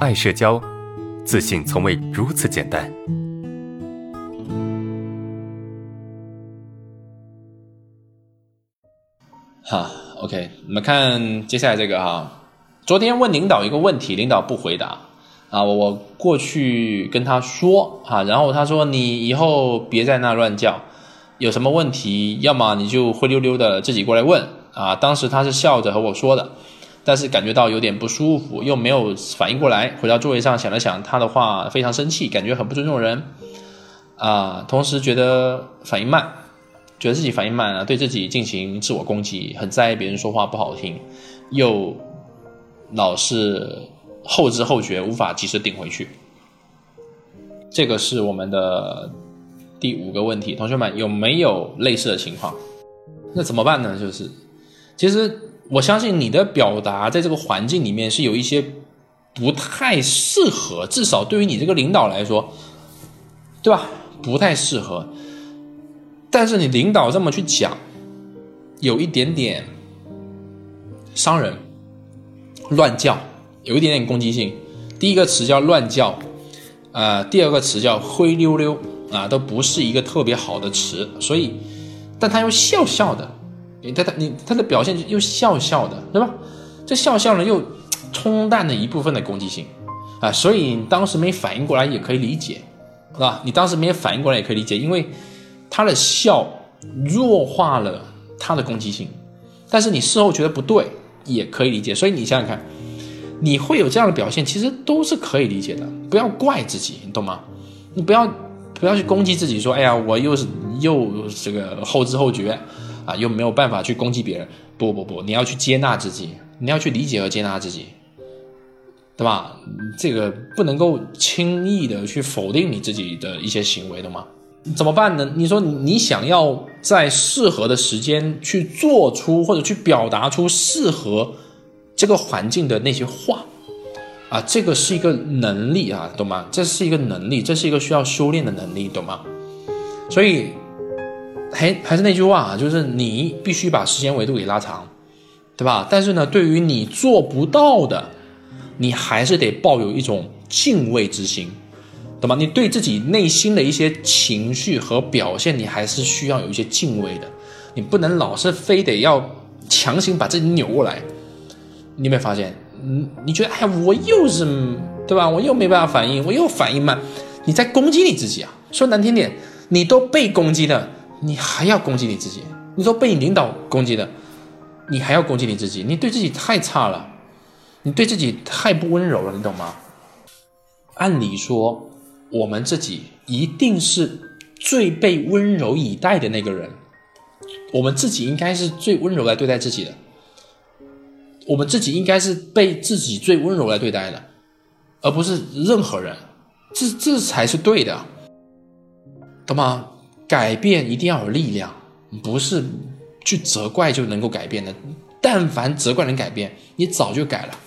爱社交，自信从未如此简单。好，OK，我们看接下来这个哈。昨天问领导一个问题，领导不回答啊，我过去跟他说啊，然后他说你以后别在那乱叫，有什么问题，要么你就灰溜溜的自己过来问啊。当时他是笑着和我说的。但是感觉到有点不舒服，又没有反应过来，回到座位上想了想，他的话非常生气，感觉很不尊重人，啊，同时觉得反应慢，觉得自己反应慢啊，对自己进行自我攻击，很在意别人说话不好听，又老是后知后觉，无法及时顶回去。这个是我们的第五个问题，同学们有没有类似的情况？那怎么办呢？就是，其实。我相信你的表达在这个环境里面是有一些不太适合，至少对于你这个领导来说，对吧？不太适合。但是你领导这么去讲，有一点点伤人，乱叫，有一点点攻击性。第一个词叫乱叫，啊，第二个词叫灰溜溜，啊，都不是一个特别好的词。所以，但他又笑笑的。你他他你他的表现又笑笑的，对吧？这笑笑呢又冲淡了一部分的攻击性啊，所以你当时没反应过来也可以理解，是吧？你当时没反应过来也可以理解，因为他的笑弱化了他的攻击性，但是你事后觉得不对也可以理解，所以你想想看，你会有这样的表现，其实都是可以理解的，不要怪自己，你懂吗？你不要不要去攻击自己，说哎呀我又是又这个后知后觉。啊，又没有办法去攻击别人，不不不，你要去接纳自己，你要去理解和接纳自己，对吧？这个不能够轻易的去否定你自己的一些行为的吗？怎么办呢？你说你想要在适合的时间去做出或者去表达出适合这个环境的那些话，啊，这个是一个能力啊，懂吗？这是一个能力，这是一个需要修炼的能力，懂吗？所以。还还是那句话啊，就是你必须把时间维度给拉长，对吧？但是呢，对于你做不到的，你还是得抱有一种敬畏之心，懂吗？你对自己内心的一些情绪和表现，你还是需要有一些敬畏的。你不能老是非得要强行把自己扭过来。你有没有发现？嗯，你觉得哎，我又是对吧？我又没办法反应，我又反应慢，你在攻击你自己啊！说难听点，你都被攻击了。你还要攻击你自己？你说被你领导攻击的，你还要攻击你自己？你对自己太差了，你对自己太不温柔了，你懂吗？按理说，我们自己一定是最被温柔以待的那个人，我们自己应该是最温柔来对待自己的，我们自己应该是被自己最温柔来对待的，而不是任何人，这这才是对的，懂吗？改变一定要有力量，不是去责怪就能够改变的。但凡责怪能改变，你早就改了，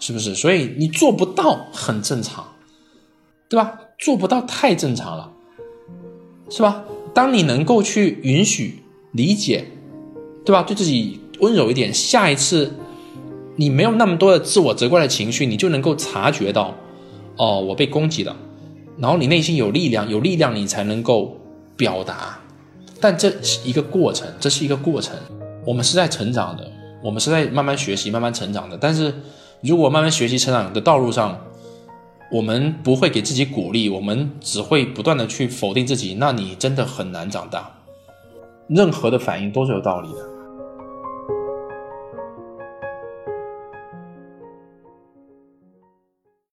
是不是？所以你做不到很正常，对吧？做不到太正常了，是吧？当你能够去允许、理解，对吧？对自己温柔一点，下一次你没有那么多的自我责怪的情绪，你就能够察觉到，哦，我被攻击了。然后你内心有力量，有力量你才能够表达，但这是一个过程，这是一个过程。我们是在成长的，我们是在慢慢学习、慢慢成长的。但是如果慢慢学习、成长的道路上，我们不会给自己鼓励，我们只会不断的去否定自己，那你真的很难长大。任何的反应都是有道理的。